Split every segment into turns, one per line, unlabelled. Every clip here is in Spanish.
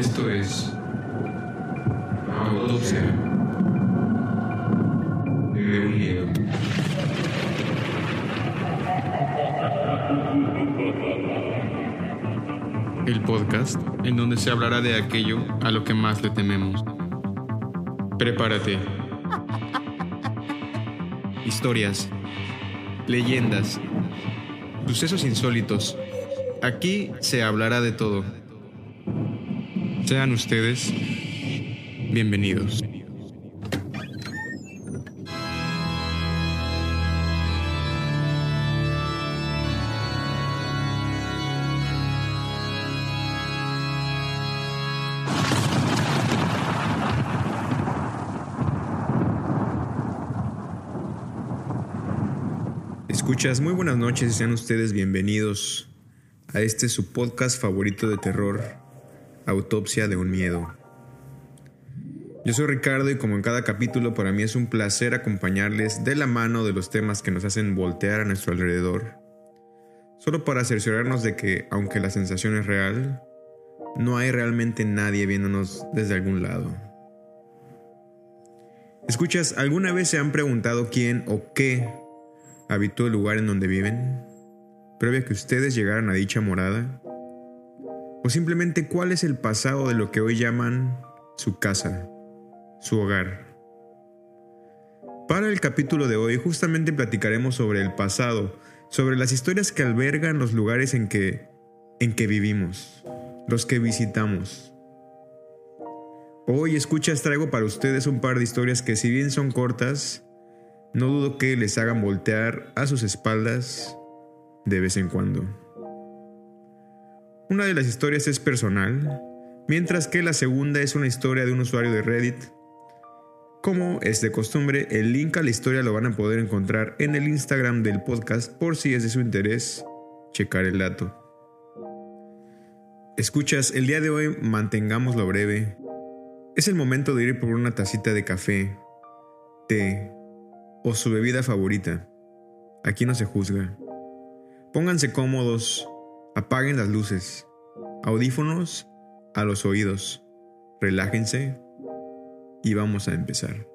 Esto es Autopsia de un.
El podcast en donde se hablará de aquello a lo que más le tememos. Prepárate. Historias, leyendas, sucesos insólitos. Aquí se hablará de todo. Sean ustedes bienvenidos.
Escuchas, muy buenas noches y sean ustedes bienvenidos a este su podcast favorito de terror, Autopsia de un Miedo. Yo soy Ricardo y como en cada capítulo para mí es un placer acompañarles de la mano de los temas que nos hacen voltear a nuestro alrededor, solo para cerciorarnos de que, aunque la sensación es real, no hay realmente nadie viéndonos desde algún lado. Escuchas, ¿alguna vez se han preguntado quién o qué habitó el lugar en donde viven, previo a que ustedes llegaran a dicha morada? ¿O simplemente cuál es el pasado de lo que hoy llaman su casa, su hogar? Para el capítulo de hoy justamente platicaremos sobre el pasado, sobre las historias que albergan los lugares en que, en que vivimos, los que visitamos. Hoy escuchas traigo para ustedes un par de historias que si bien son cortas, no dudo que les hagan voltear a sus espaldas de vez en cuando. Una de las historias es personal, mientras que la segunda es una historia de un usuario de Reddit. Como es de costumbre, el link a la historia lo van a poder encontrar en el Instagram del podcast por si es de su interés checar el dato. Escuchas, el día de hoy mantengámoslo breve. Es el momento de ir por una tacita de café, té, o su bebida favorita. Aquí no se juzga. Pónganse cómodos, apaguen las luces, audífonos a los oídos, relájense y vamos a empezar.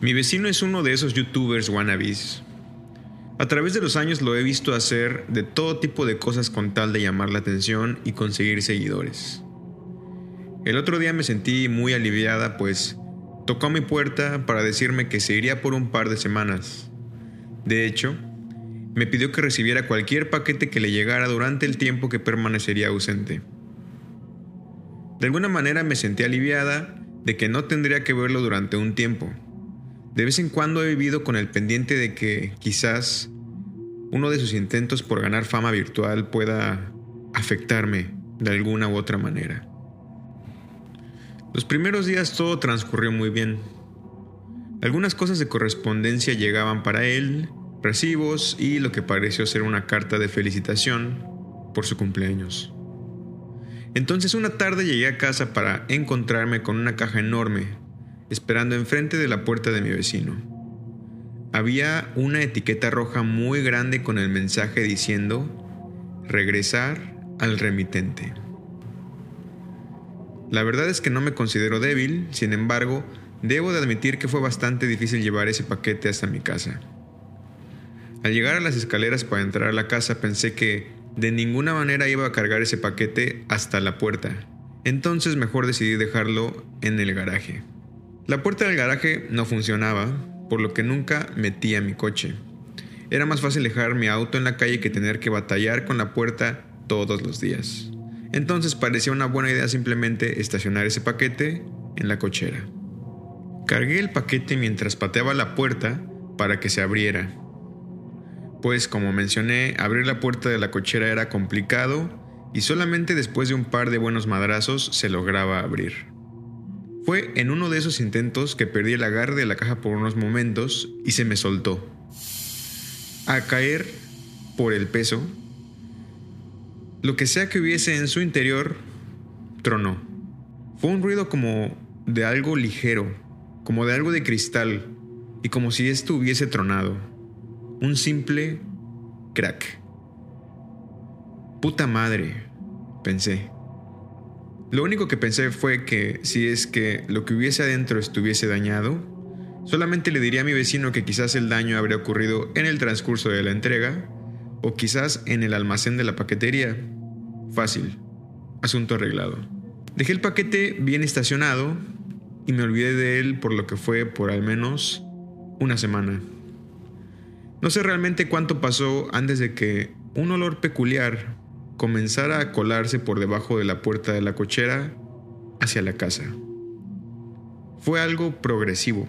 Mi vecino es uno de esos youtubers wannabes. A través de los años lo he visto hacer de todo tipo de cosas con tal de llamar la atención y conseguir seguidores. El otro día me sentí muy aliviada pues tocó a mi puerta para decirme que se iría por un par de semanas. De hecho, me pidió que recibiera cualquier paquete que le llegara durante el tiempo que permanecería ausente. De alguna manera me sentí aliviada de que no tendría que verlo durante un tiempo de vez en cuando he vivido con el pendiente de que quizás uno de sus intentos por ganar fama virtual pueda afectarme de alguna u otra manera. Los primeros días todo transcurrió muy bien. Algunas cosas de correspondencia llegaban para él, recibos y lo que pareció ser una carta de felicitación por su cumpleaños. Entonces una tarde llegué a casa para encontrarme con una caja enorme esperando enfrente de la puerta de mi vecino. Había una etiqueta roja muy grande con el mensaje diciendo, regresar al remitente. La verdad es que no me considero débil, sin embargo, debo de admitir que fue bastante difícil llevar ese paquete hasta mi casa. Al llegar a las escaleras para entrar a la casa pensé que de ninguna manera iba a cargar ese paquete hasta la puerta, entonces mejor decidí dejarlo en el garaje. La puerta del garaje no funcionaba, por lo que nunca metía mi coche. Era más fácil dejar mi auto en la calle que tener que batallar con la puerta todos los días. Entonces parecía una buena idea simplemente estacionar ese paquete en la cochera. Cargué el paquete mientras pateaba la puerta para que se abriera. Pues como mencioné, abrir la puerta de la cochera era complicado y solamente después de un par de buenos madrazos se lograba abrir. Fue en uno de esos intentos que perdí el agarre de la caja por unos momentos y se me soltó. A caer por el peso, lo que sea que hubiese en su interior, tronó. Fue un ruido como de algo ligero, como de algo de cristal, y como si esto hubiese tronado. Un simple crack. Puta madre, pensé. Lo único que pensé fue que si es que lo que hubiese adentro estuviese dañado, solamente le diría a mi vecino que quizás el daño habría ocurrido en el transcurso de la entrega o quizás en el almacén de la paquetería. Fácil. Asunto arreglado. Dejé el paquete bien estacionado y me olvidé de él por lo que fue por al menos una semana. No sé realmente cuánto pasó antes de que un olor peculiar comenzara a colarse por debajo de la puerta de la cochera hacia la casa. Fue algo progresivo.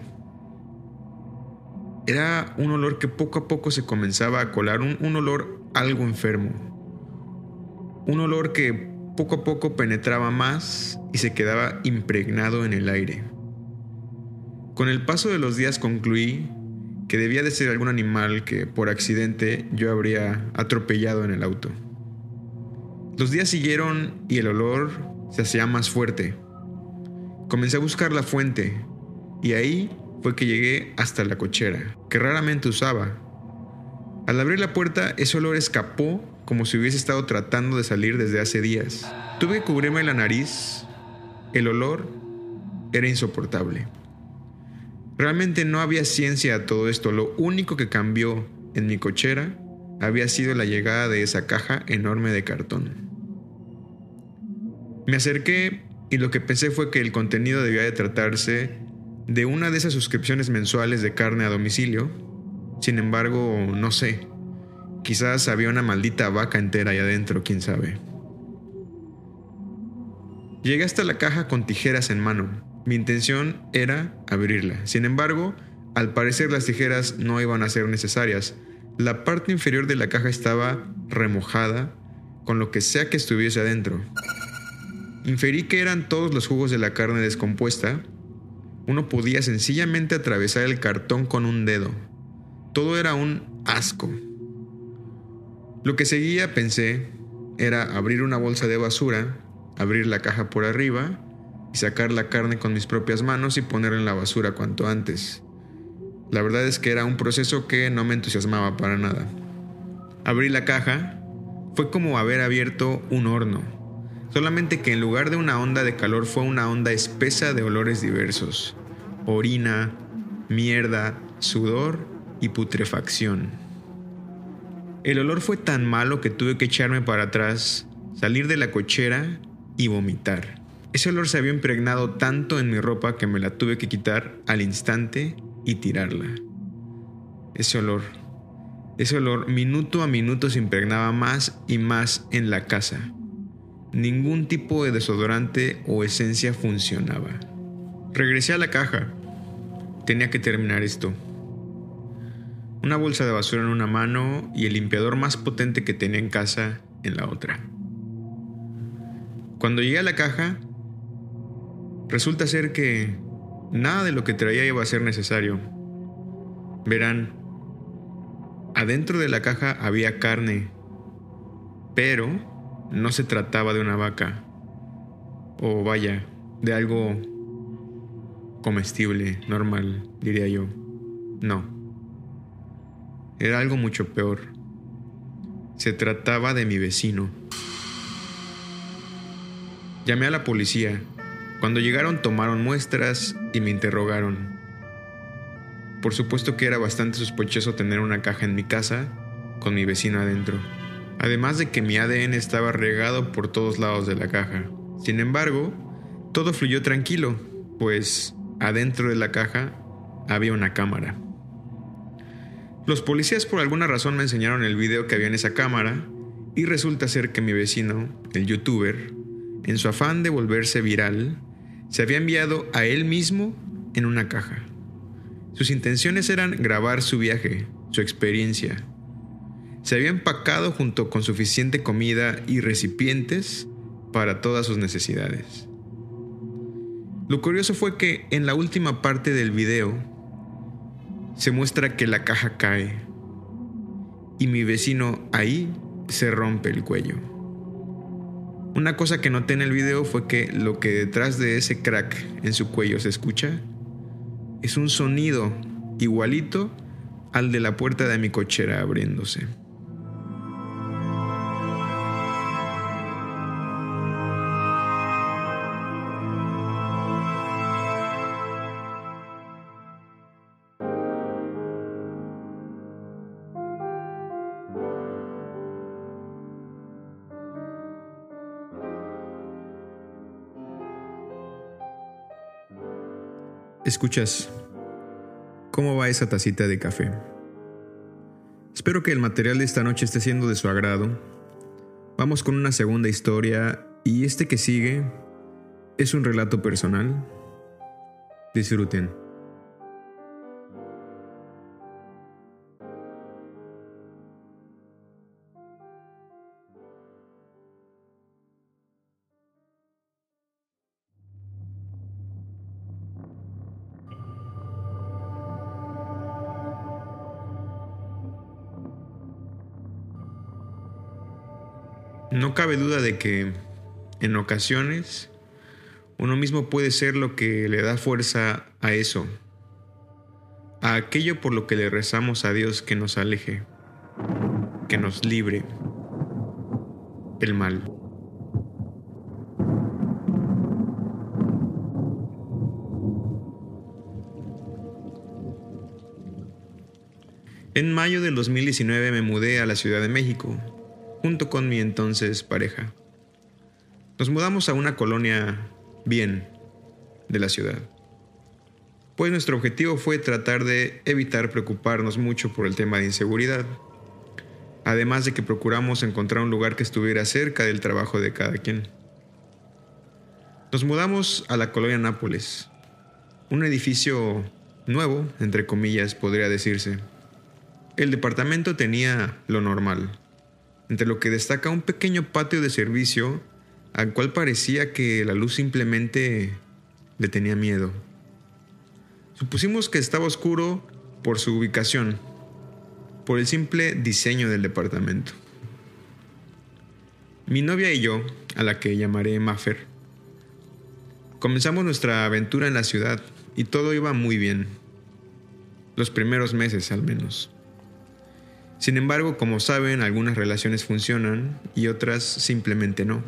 Era un olor que poco a poco se comenzaba a colar, un, un olor algo enfermo. Un olor que poco a poco penetraba más y se quedaba impregnado en el aire. Con el paso de los días concluí que debía de ser algún animal que por accidente yo habría atropellado en el auto. Los días siguieron y el olor se hacía más fuerte. Comencé a buscar la fuente y ahí fue que llegué hasta la cochera, que raramente usaba. Al abrir la puerta, ese olor escapó como si hubiese estado tratando de salir desde hace días. Tuve que cubrirme la nariz. El olor era insoportable. Realmente no había ciencia a todo esto. Lo único que cambió en mi cochera había sido la llegada de esa caja enorme de cartón. Me acerqué y lo que pensé fue que el contenido debía de tratarse de una de esas suscripciones mensuales de carne a domicilio. Sin embargo, no sé. Quizás había una maldita vaca entera ahí adentro, quién sabe. Llegué hasta la caja con tijeras en mano. Mi intención era abrirla. Sin embargo, al parecer las tijeras no iban a ser necesarias. La parte inferior de la caja estaba remojada con lo que sea que estuviese adentro. Inferí que eran todos los jugos de la carne descompuesta. Uno podía sencillamente atravesar el cartón con un dedo. Todo era un asco. Lo que seguía, pensé, era abrir una bolsa de basura, abrir la caja por arriba y sacar la carne con mis propias manos y ponerla en la basura cuanto antes. La verdad es que era un proceso que no me entusiasmaba para nada. Abrí la caja, fue como haber abierto un horno solamente que en lugar de una onda de calor fue una onda espesa de olores diversos. Orina, mierda, sudor y putrefacción. El olor fue tan malo que tuve que echarme para atrás, salir de la cochera y vomitar. Ese olor se había impregnado tanto en mi ropa que me la tuve que quitar al instante y tirarla. Ese olor, ese olor minuto a minuto se impregnaba más y más en la casa. Ningún tipo de desodorante o esencia funcionaba. Regresé a la caja. Tenía que terminar esto. Una bolsa de basura en una mano y el limpiador más potente que tenía en casa en la otra. Cuando llegué a la caja, resulta ser que nada de lo que traía iba a ser necesario. Verán, adentro de la caja había carne, pero no se trataba de una vaca, o vaya, de algo comestible, normal, diría yo. No. Era algo mucho peor. Se trataba de mi vecino. Llamé a la policía. Cuando llegaron tomaron muestras y me interrogaron. Por supuesto que era bastante sospechoso tener una caja en mi casa con mi vecino adentro además de que mi ADN estaba regado por todos lados de la caja. Sin embargo, todo fluyó tranquilo, pues adentro de la caja había una cámara. Los policías por alguna razón me enseñaron el video que había en esa cámara y resulta ser que mi vecino, el youtuber, en su afán de volverse viral, se había enviado a él mismo en una caja. Sus intenciones eran grabar su viaje, su experiencia, se había empacado junto con suficiente comida y recipientes para todas sus necesidades. Lo curioso fue que en la última parte del video se muestra que la caja cae y mi vecino ahí se rompe el cuello. Una cosa que noté en el video fue que lo que detrás de ese crack en su cuello se escucha es un sonido igualito al de la puerta de mi cochera abriéndose. Escuchas, ¿cómo va esa tacita de café? Espero que el material de esta noche esté siendo de su agrado. Vamos con una segunda historia y este que sigue es un relato personal. Disfruten. No cabe duda de que en ocasiones uno mismo puede ser lo que le da fuerza a eso, a aquello por lo que le rezamos a Dios que nos aleje, que nos libre el mal. En mayo del 2019 me mudé a la Ciudad de México junto con mi entonces pareja. Nos mudamos a una colonia bien de la ciudad. Pues nuestro objetivo fue tratar de evitar preocuparnos mucho por el tema de inseguridad. Además de que procuramos encontrar un lugar que estuviera cerca del trabajo de cada quien. Nos mudamos a la colonia Nápoles, un edificio nuevo, entre comillas, podría decirse. El departamento tenía lo normal, entre lo que destaca un pequeño patio de servicio al cual parecía que la luz simplemente le tenía miedo. Supusimos que estaba oscuro por su ubicación, por el simple diseño del departamento. Mi novia y yo, a la que llamaré Maffer, comenzamos nuestra aventura en la ciudad y todo iba muy bien. Los primeros meses al menos. Sin embargo, como saben, algunas relaciones funcionan y otras simplemente no.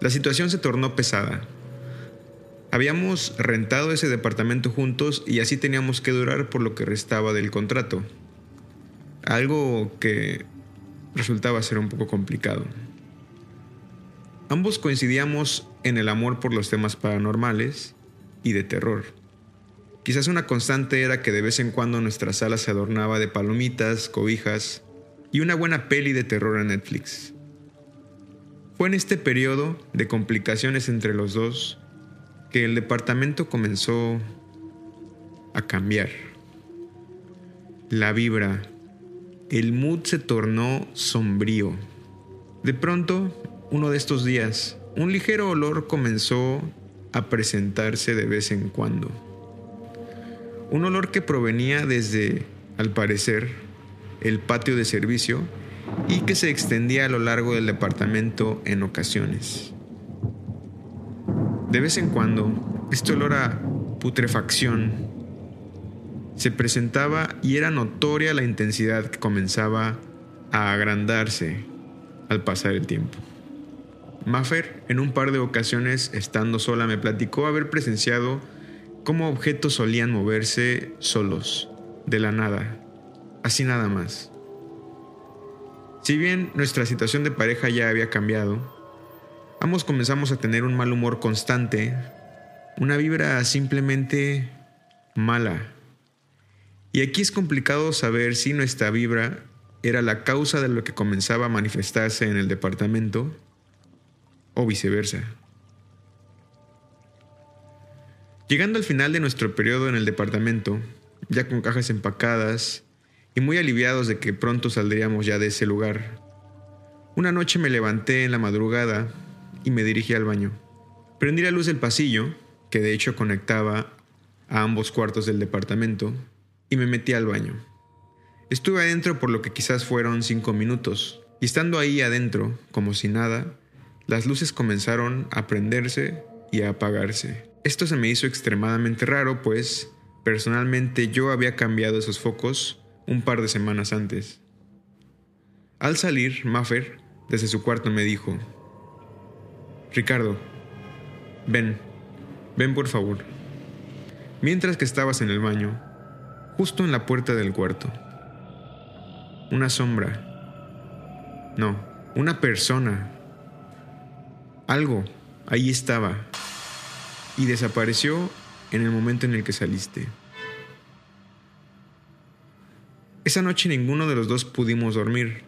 La situación se tornó pesada. Habíamos rentado ese departamento juntos y así teníamos que durar por lo que restaba del contrato. Algo que resultaba ser un poco complicado. Ambos coincidíamos en el amor por los temas paranormales y de terror. Quizás una constante era que de vez en cuando nuestra sala se adornaba de palomitas, cobijas y una buena peli de terror en Netflix. Fue en este periodo de complicaciones entre los dos que el departamento comenzó a cambiar. La vibra, el mood se tornó sombrío. De pronto, uno de estos días, un ligero olor comenzó a presentarse de vez en cuando. Un olor que provenía desde, al parecer, el patio de servicio y que se extendía a lo largo del departamento en ocasiones. De vez en cuando, este olor a putrefacción se presentaba y era notoria la intensidad que comenzaba a agrandarse al pasar el tiempo. Maffer, en un par de ocasiones, estando sola, me platicó haber presenciado cómo objetos solían moverse solos, de la nada, así nada más. Si bien nuestra situación de pareja ya había cambiado, ambos comenzamos a tener un mal humor constante, una vibra simplemente mala. Y aquí es complicado saber si nuestra vibra era la causa de lo que comenzaba a manifestarse en el departamento o viceversa. Llegando al final de nuestro periodo en el departamento, ya con cajas empacadas y muy aliviados de que pronto saldríamos ya de ese lugar, una noche me levanté en la madrugada y me dirigí al baño. Prendí la luz del pasillo, que de hecho conectaba a ambos cuartos del departamento, y me metí al baño. Estuve adentro por lo que quizás fueron cinco minutos, y estando ahí adentro, como si nada, las luces comenzaron a prenderse y a apagarse. Esto se me hizo extremadamente raro, pues personalmente yo había cambiado esos focos un par de semanas antes. Al salir, Maffer, desde su cuarto, me dijo, Ricardo, ven, ven por favor. Mientras que estabas en el baño, justo en la puerta del cuarto, una sombra, no, una persona, algo, ahí estaba, y desapareció en el momento en el que saliste. Esa noche ninguno de los dos pudimos dormir.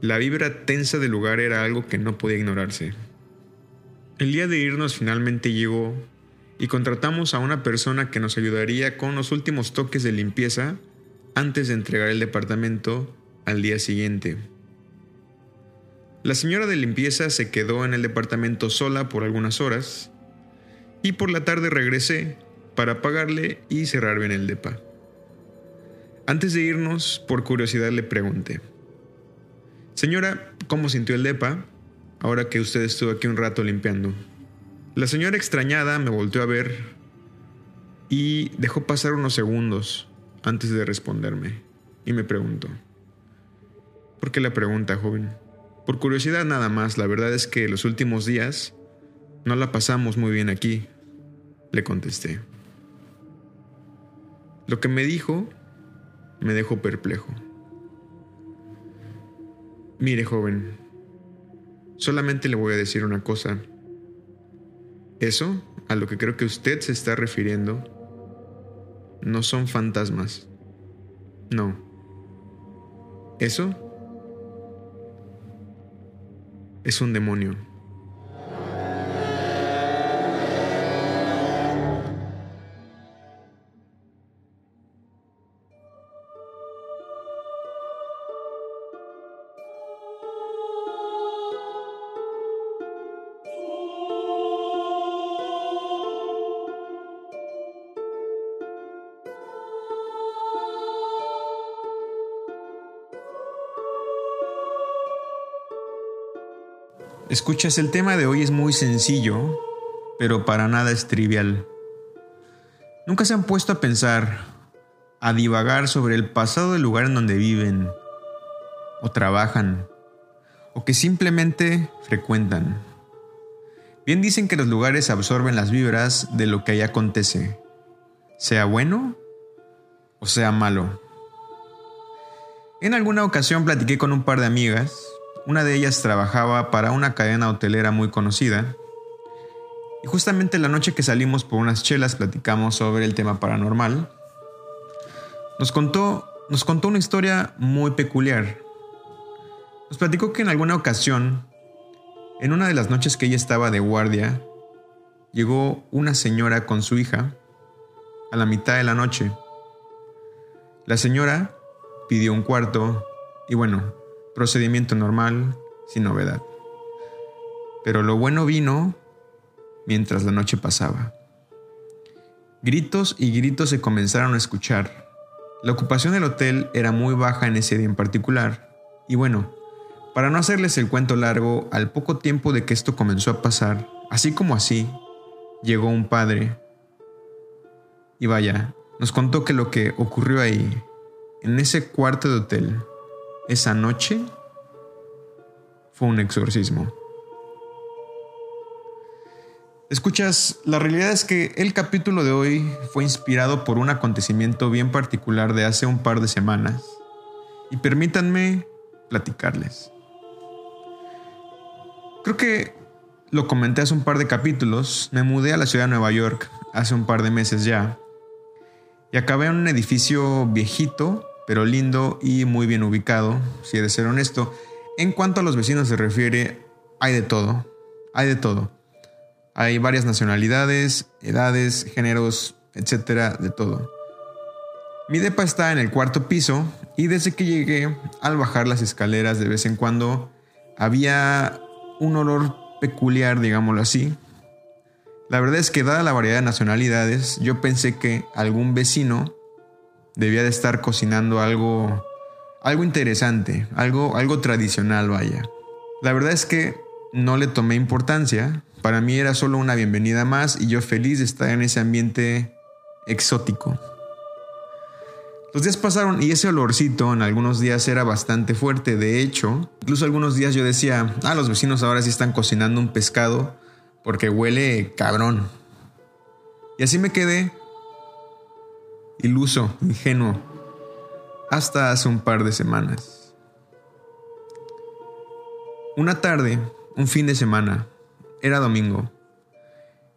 La vibra tensa del lugar era algo que no podía ignorarse. El día de irnos finalmente llegó y contratamos a una persona que nos ayudaría con los últimos toques de limpieza antes de entregar el departamento al día siguiente. La señora de limpieza se quedó en el departamento sola por algunas horas y por la tarde regresé para pagarle y cerrar bien el depa. Antes de irnos, por curiosidad le pregunté, Señora, ¿cómo sintió el depa ahora que usted estuvo aquí un rato limpiando? La señora extrañada me volteó a ver y dejó pasar unos segundos antes de responderme y me preguntó, ¿por qué la pregunta, joven? Por curiosidad nada más, la verdad es que los últimos días no la pasamos muy bien aquí, le contesté. Lo que me dijo me dejó perplejo. Mire, joven, solamente le voy a decir una cosa. Eso, a lo que creo que usted se está refiriendo, no son fantasmas. No. Eso es un demonio. Escuchas, el tema de hoy es muy sencillo, pero para nada es trivial. Nunca se han puesto a pensar, a divagar sobre el pasado del lugar en donde viven, o trabajan, o que simplemente frecuentan. Bien dicen que los lugares absorben las vibras de lo que ahí acontece, sea bueno o sea malo. En alguna ocasión platiqué con un par de amigas una de ellas trabajaba para una cadena hotelera muy conocida. Y justamente la noche que salimos por unas chelas platicamos sobre el tema paranormal. Nos contó, nos contó una historia muy peculiar. Nos platicó que en alguna ocasión, en una de las noches que ella estaba de guardia, llegó una señora con su hija a la mitad de la noche. La señora pidió un cuarto y bueno, Procedimiento normal, sin novedad. Pero lo bueno vino mientras la noche pasaba. Gritos y gritos se comenzaron a escuchar. La ocupación del hotel era muy baja en ese día en particular. Y bueno, para no hacerles el cuento largo, al poco tiempo de que esto comenzó a pasar, así como así, llegó un padre. Y vaya, nos contó que lo que ocurrió ahí, en ese cuarto de hotel, esa noche fue un exorcismo. Escuchas, la realidad es que el capítulo de hoy fue inspirado por un acontecimiento bien particular de hace un par de semanas y permítanme platicarles. Creo que lo comenté hace un par de capítulos, me mudé a la ciudad de Nueva York hace un par de meses ya y acabé en un edificio viejito pero lindo y muy bien ubicado, si he de ser honesto. En cuanto a los vecinos se refiere, hay de todo, hay de todo. Hay varias nacionalidades, edades, géneros, etcétera, de todo. Mi depa está en el cuarto piso y desde que llegué, al bajar las escaleras de vez en cuando, había un olor peculiar, digámoslo así. La verdad es que dada la variedad de nacionalidades, yo pensé que algún vecino debía de estar cocinando algo, algo interesante, algo, algo tradicional, vaya. La verdad es que no le tomé importancia. Para mí era solo una bienvenida más y yo feliz de estar en ese ambiente exótico. Los días pasaron y ese olorcito en algunos días era bastante fuerte. De hecho, incluso algunos días yo decía, ah, los vecinos ahora sí están cocinando un pescado porque huele cabrón. Y así me quedé iluso, ingenuo, hasta hace un par de semanas. Una tarde, un fin de semana, era domingo.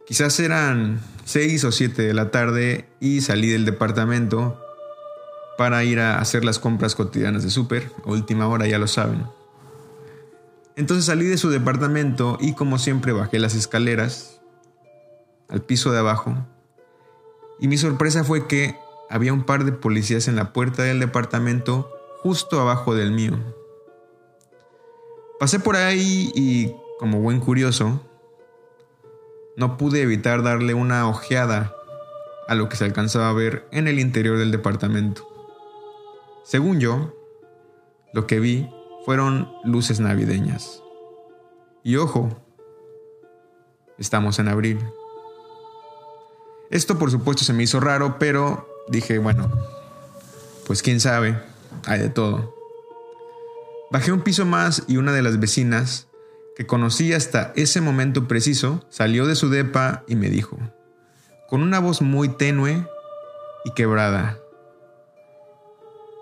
Quizás eran seis o siete de la tarde y salí del departamento para ir a hacer las compras cotidianas de súper, última hora ya lo saben. Entonces salí de su departamento y como siempre bajé las escaleras al piso de abajo y mi sorpresa fue que había un par de policías en la puerta del departamento justo abajo del mío. Pasé por ahí y, como buen curioso, no pude evitar darle una ojeada a lo que se alcanzaba a ver en el interior del departamento. Según yo, lo que vi fueron luces navideñas. Y ojo, estamos en abril. Esto por supuesto se me hizo raro, pero dije, bueno, pues quién sabe, hay de todo. Bajé un piso más y una de las vecinas, que conocí hasta ese momento preciso, salió de su depa y me dijo, con una voz muy tenue y quebrada,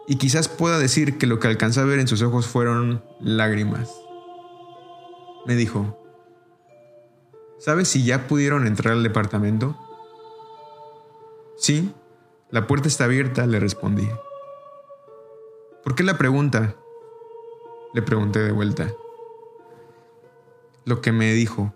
y quizás pueda decir que lo que alcanzé a ver en sus ojos fueron lágrimas. Me dijo, ¿sabes si ya pudieron entrar al departamento? Sí, la puerta está abierta, le respondí. ¿Por qué la pregunta? Le pregunté de vuelta. Lo que me dijo.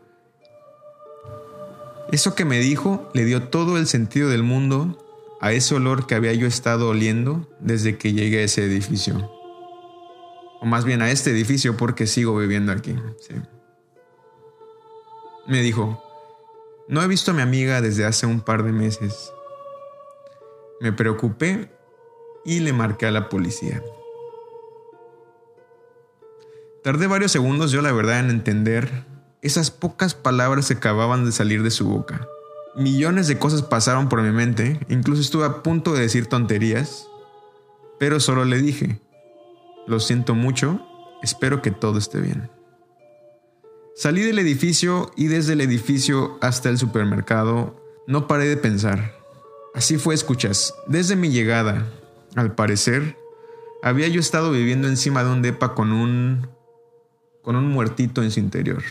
Eso que me dijo le dio todo el sentido del mundo a ese olor que había yo estado oliendo desde que llegué a ese edificio. O más bien a este edificio porque sigo viviendo aquí. Me dijo, no he visto a mi amiga desde hace un par de meses. Me preocupé y le marqué a la policía. Tardé varios segundos yo la verdad en entender esas pocas palabras que acababan de salir de su boca. Millones de cosas pasaron por mi mente, incluso estuve a punto de decir tonterías, pero solo le dije, lo siento mucho, espero que todo esté bien. Salí del edificio y desde el edificio hasta el supermercado no paré de pensar. Así fue, escuchas, desde mi llegada, al parecer, había yo estado viviendo encima de un depa con un con un muertito en su interior.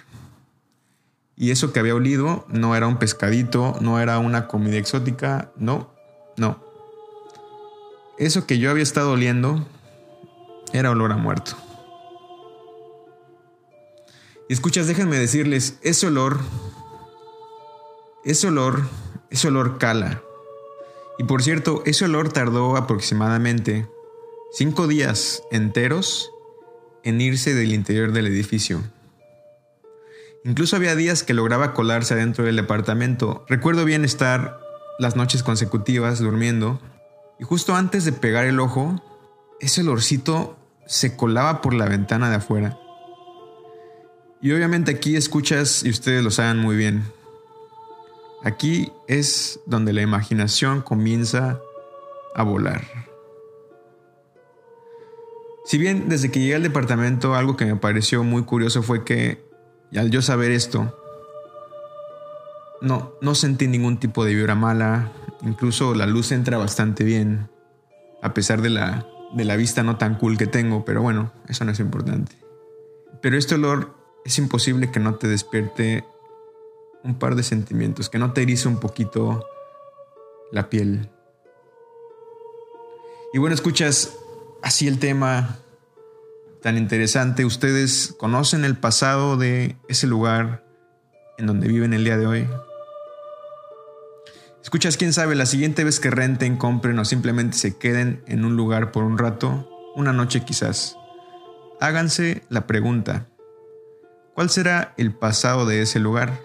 Y eso que había olido no era un pescadito, no era una comida exótica, no, no. Eso que yo había estado oliendo era olor a muerto. Y escuchas, déjenme decirles, ese olor, ese olor, ese olor cala. Y por cierto, ese olor tardó aproximadamente cinco días enteros en irse del interior del edificio. Incluso había días que lograba colarse adentro del departamento. Recuerdo bien estar las noches consecutivas durmiendo y justo antes de pegar el ojo, ese olorcito se colaba por la ventana de afuera. Y obviamente aquí escuchas y ustedes lo saben muy bien. Aquí es donde la imaginación comienza a volar. Si bien desde que llegué al departamento algo que me pareció muy curioso fue que al yo saber esto, no, no sentí ningún tipo de vibra mala. Incluso la luz entra bastante bien, a pesar de la, de la vista no tan cool que tengo, pero bueno, eso no es importante. Pero este olor es imposible que no te despierte un par de sentimientos, que no te erice un poquito la piel. Y bueno, escuchas así el tema tan interesante. ¿Ustedes conocen el pasado de ese lugar en donde viven el día de hoy? Escuchas, quién sabe, la siguiente vez que renten, compren o simplemente se queden en un lugar por un rato, una noche quizás. Háganse la pregunta, ¿cuál será el pasado de ese lugar?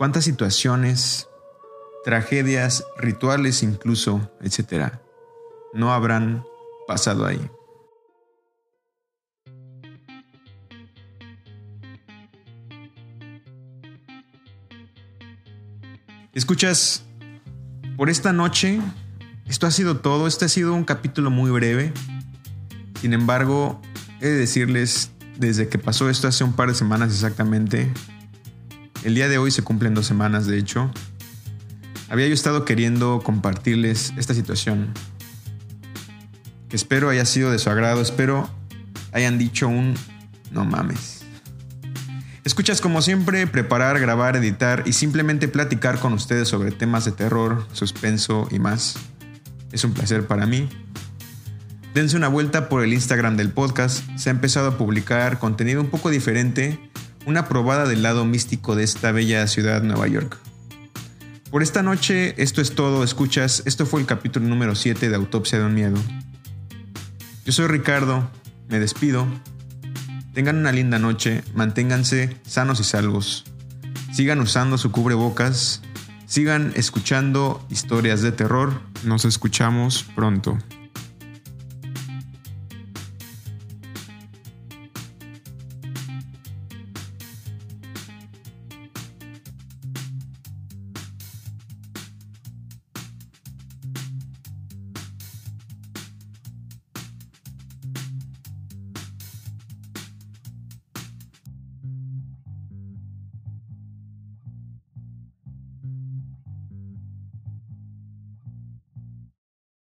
cuántas situaciones, tragedias, rituales incluso, etcétera, no habrán pasado ahí. Escuchas, por esta noche, esto ha sido todo, este ha sido un capítulo muy breve, sin embargo, he de decirles, desde que pasó esto hace un par de semanas exactamente, el día de hoy se cumplen dos semanas, de hecho, había yo estado queriendo compartirles esta situación. Espero haya sido de su agrado, espero hayan dicho un no mames. Escuchas como siempre preparar, grabar, editar y simplemente platicar con ustedes sobre temas de terror, suspenso y más. Es un placer para mí. Dense una vuelta por el Instagram del podcast, se ha empezado a publicar contenido un poco diferente, una probada del lado místico de esta bella ciudad Nueva York. Por esta noche esto es todo, escuchas, esto fue el capítulo número 7 de Autopsia de un Miedo. Yo soy Ricardo, me despido, Tengan una linda noche, manténganse sanos y salvos. Sigan usando su cubrebocas, sigan escuchando historias de terror. Nos escuchamos pronto.